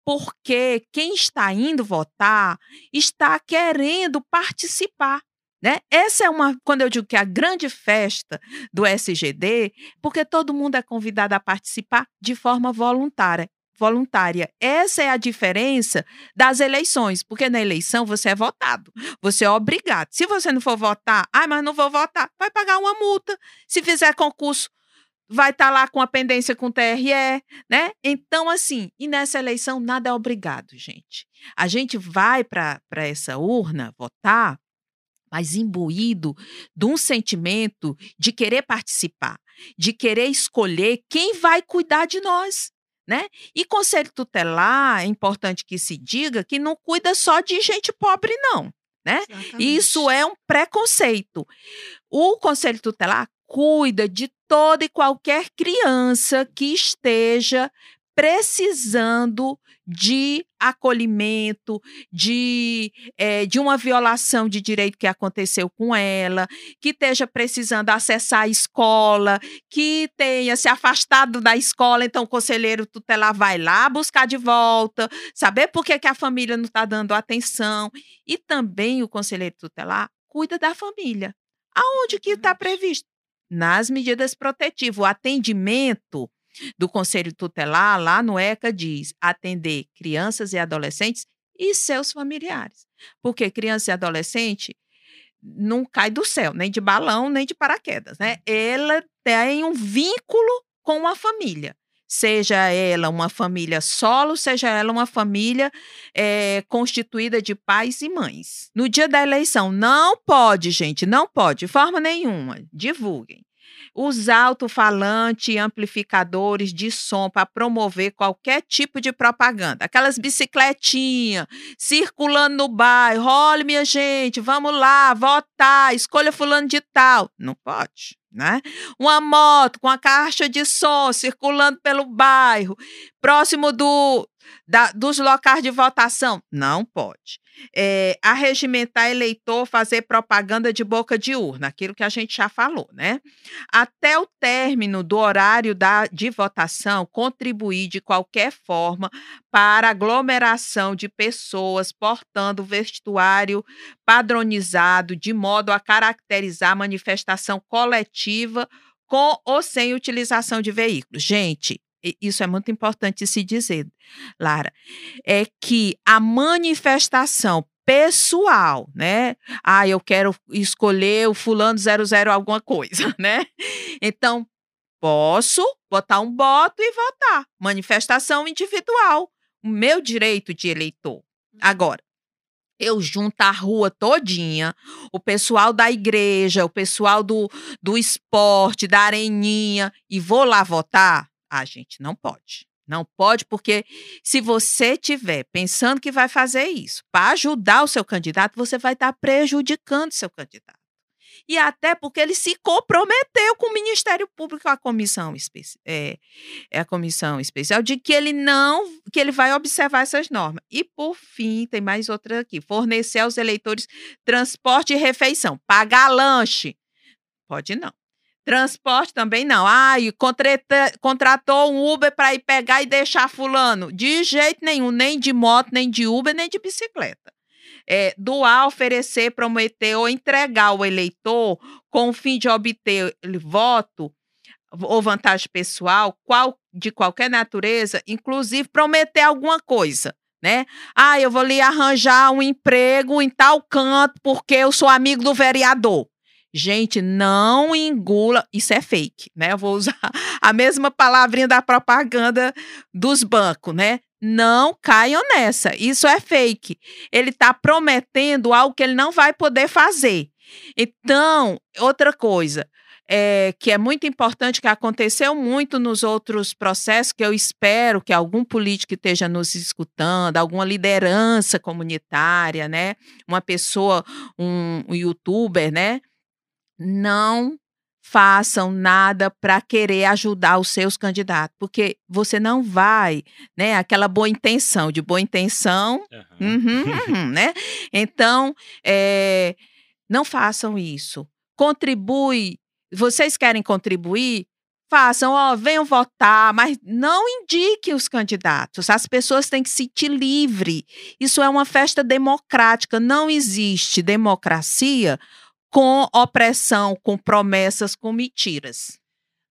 porque quem está indo votar está querendo participar. Né? Essa é uma, quando eu digo que é a grande festa do SGD, porque todo mundo é convidado a participar de forma voluntária voluntária. Essa é a diferença das eleições, porque na eleição você é votado, você é obrigado. Se você não for votar, ah, mas não vou votar, vai pagar uma multa. Se fizer concurso, vai estar tá lá com a pendência com o TRE, né? Então, assim, e nessa eleição nada é obrigado, gente. A gente vai para essa urna votar, mas imbuído de um sentimento de querer participar, de querer escolher quem vai cuidar de nós. Né? E conselho tutelar, é importante que se diga que não cuida só de gente pobre, não. Né? Isso é um preconceito. O conselho tutelar cuida de toda e qualquer criança que esteja precisando de acolhimento, de, é, de uma violação de direito que aconteceu com ela, que esteja precisando acessar a escola, que tenha se afastado da escola, então o conselheiro tutelar vai lá buscar de volta, saber por que, que a família não está dando atenção. E também o conselheiro tutelar cuida da família. Aonde que está previsto? Nas medidas protetivas. O atendimento do Conselho Tutelar, lá no ECA, diz atender crianças e adolescentes e seus familiares. Porque criança e adolescente não cai do céu, nem de balão, nem de paraquedas, né? Ela tem um vínculo com a família. Seja ela uma família solo, seja ela uma família é, constituída de pais e mães. No dia da eleição, não pode, gente, não pode, de forma nenhuma. Divulguem os alto-falantes amplificadores de som para promover qualquer tipo de propaganda. Aquelas bicicletinhas circulando no bairro. Olha, minha gente, vamos lá, votar, escolha fulano de tal. Não pode. Né? Uma moto com a caixa de som circulando pelo bairro, próximo do, da, dos locais de votação. Não pode é, arregimentar eleitor, fazer propaganda de boca de urna, aquilo que a gente já falou, né? Até o término do horário da, de votação, contribuir de qualquer forma para aglomeração de pessoas portando vestuário padronizado, de modo a caracterizar a manifestação coletiva com ou sem utilização de veículos. Gente, isso é muito importante se dizer, Lara, é que a manifestação pessoal, né? Ah, eu quero escolher o fulano 00 alguma coisa, né? Então, posso botar um voto e votar. Manifestação individual. O meu direito de eleitor. Agora, eu junto a rua todinha, o pessoal da igreja, o pessoal do, do esporte, da areninha, e vou lá votar? A gente não pode. Não pode, porque se você tiver pensando que vai fazer isso para ajudar o seu candidato, você vai estar prejudicando o seu candidato. E até porque ele se comprometeu com o Ministério Público, a comissão, é, é a comissão especial, de que ele não, que ele vai observar essas normas. E por fim, tem mais outra aqui: fornecer aos eleitores transporte e refeição, pagar lanche. Pode não. Transporte também não. Ah, e contratou um Uber para ir pegar e deixar fulano. De jeito nenhum, nem de moto, nem de Uber, nem de bicicleta. É, doar, oferecer, prometer ou entregar o eleitor com o fim de obter voto ou vantagem pessoal, qual, de qualquer natureza, inclusive prometer alguma coisa. Né? Ah, eu vou lhe arranjar um emprego em tal canto porque eu sou amigo do vereador. Gente, não engula. Isso é fake, né? Eu vou usar a mesma palavrinha da propaganda dos bancos, né? Não caiam nessa. Isso é fake. Ele está prometendo algo que ele não vai poder fazer. Então, outra coisa. É, que é muito importante, que aconteceu muito nos outros processos, que eu espero que algum político esteja nos escutando, alguma liderança comunitária, né? Uma pessoa, um, um youtuber, né? Não façam nada para querer ajudar os seus candidatos, porque você não vai, né? Aquela boa intenção, de boa intenção, uhum. Uhum, uhum, né? Então, é, não façam isso. Contribui. Vocês querem contribuir? Façam, ó, venham votar, mas não indique os candidatos. As pessoas têm que se sentir livre. Isso é uma festa democrática. Não existe democracia com opressão, com promessas, com mentiras.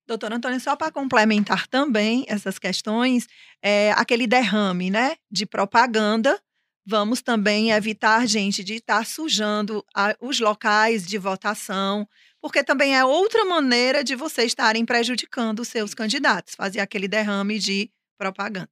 Doutora Antônia, só para complementar também essas questões, é, aquele derrame né, de propaganda, vamos também evitar, gente, de estar sujando a, os locais de votação, porque também é outra maneira de vocês estarem prejudicando os seus candidatos, fazer aquele derrame de propaganda.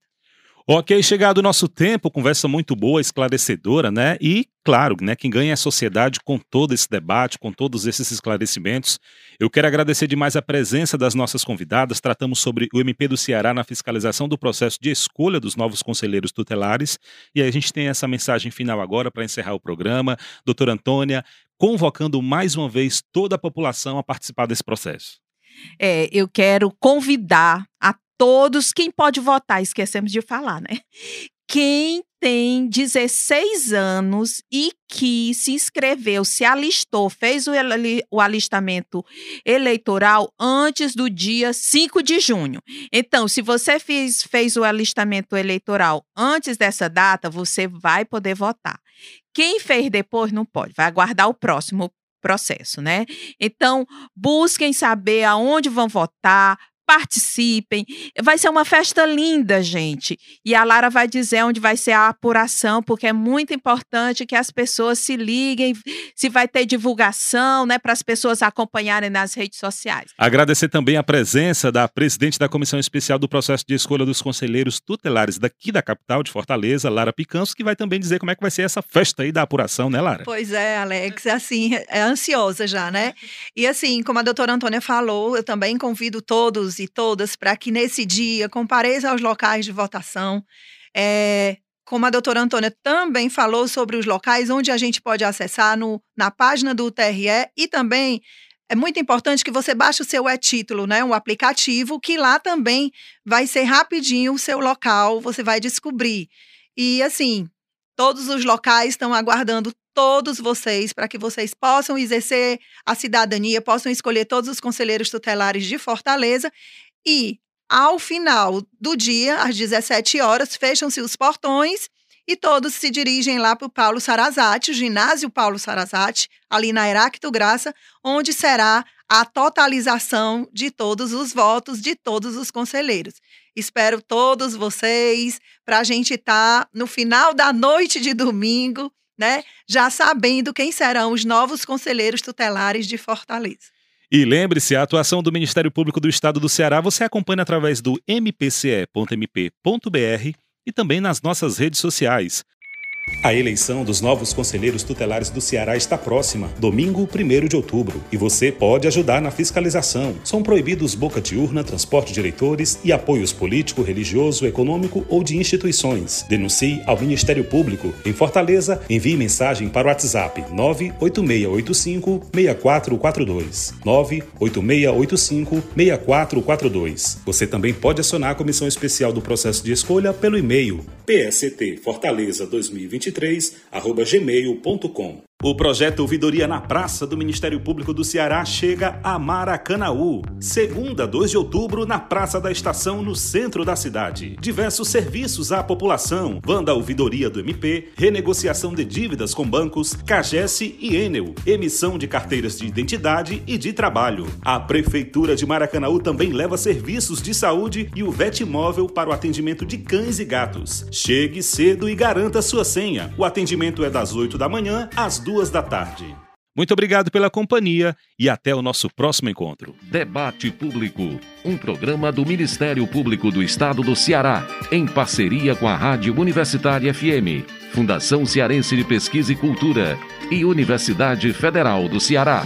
Ok, chegado o nosso tempo, conversa muito boa, esclarecedora, né? E, claro, né, quem ganha é a sociedade com todo esse debate, com todos esses esclarecimentos. Eu quero agradecer demais a presença das nossas convidadas. Tratamos sobre o MP do Ceará na fiscalização do processo de escolha dos novos conselheiros tutelares. E a gente tem essa mensagem final agora para encerrar o programa. Doutora Antônia, convocando mais uma vez toda a população a participar desse processo. É, eu quero convidar a todos. Quem pode votar? Esquecemos de falar, né? Quem tem 16 anos e que se inscreveu, se alistou, fez o, o, alistamento eleitoral antes do dia 5 de junho. Então, se você fez, fez o alistamento eleitoral antes dessa data, você vai poder votar. Quem fez depois não pode, vai aguardar o próximo processo, né? Então, busquem saber aonde vão votar, participem. Vai ser uma festa linda, gente. E a Lara vai dizer onde vai ser a apuração, porque é muito importante que as pessoas se liguem, se vai ter divulgação, né, para as pessoas acompanharem nas redes sociais. Agradecer também a presença da presidente da Comissão Especial do Processo de Escolha dos Conselheiros Tutelares daqui da capital de Fortaleza, Lara Picanço, que vai também dizer como é que vai ser essa festa aí da apuração, né, Lara? Pois é, Alex, assim, é ansiosa já, né? E assim, como a doutora Antônia falou, eu também convido todos e todas para que nesse dia compareça aos locais de votação. É, como a doutora Antônia também falou sobre os locais onde a gente pode acessar no, na página do TRE e também é muito importante que você baixe o seu e-título, né? Um aplicativo que lá também vai ser rapidinho o seu local, você vai descobrir. E assim, todos os locais estão aguardando todos vocês para que vocês possam exercer a cidadania, possam escolher todos os conselheiros tutelares de Fortaleza e ao final do dia, às 17 horas, fecham-se os portões e todos se dirigem lá para o Paulo Sarazate, o ginásio Paulo Sarazate, ali na Heracto Graça, onde será a totalização de todos os votos de todos os conselheiros. Espero todos vocês para a gente estar tá no final da noite de domingo, né? Já sabendo quem serão os novos conselheiros tutelares de Fortaleza. E lembre-se, a atuação do Ministério Público do Estado do Ceará você acompanha através do mpce.mp.br e também nas nossas redes sociais. A eleição dos novos conselheiros tutelares do Ceará está próxima, domingo 1 de outubro, e você pode ajudar na fiscalização. São proibidos boca de urna, transporte de eleitores e apoios político, religioso, econômico ou de instituições. Denuncie ao Ministério Público. Em Fortaleza, envie mensagem para o WhatsApp 98685-6442. 98685-6442. Você também pode acionar a Comissão Especial do Processo de Escolha pelo e-mail pst fortaleza 2020 gmail.com. O projeto Ouvidoria na Praça do Ministério Público do Ceará chega a Maracanaú. Segunda, 2 de outubro, na Praça da Estação, no centro da cidade. Diversos serviços à população: banda ouvidoria do MP, renegociação de dívidas com bancos, CAGES e Enel, emissão de carteiras de identidade e de trabalho. A Prefeitura de Maracanaú também leva serviços de saúde e o VET móvel para o atendimento de cães e gatos. Chegue cedo e garanta sua senha. O atendimento é das 8 da manhã às 2 duas da tarde. Muito obrigado pela companhia e até o nosso próximo encontro. Debate Público, um programa do Ministério Público do Estado do Ceará, em parceria com a Rádio Universitária FM, Fundação Cearense de Pesquisa e Cultura e Universidade Federal do Ceará.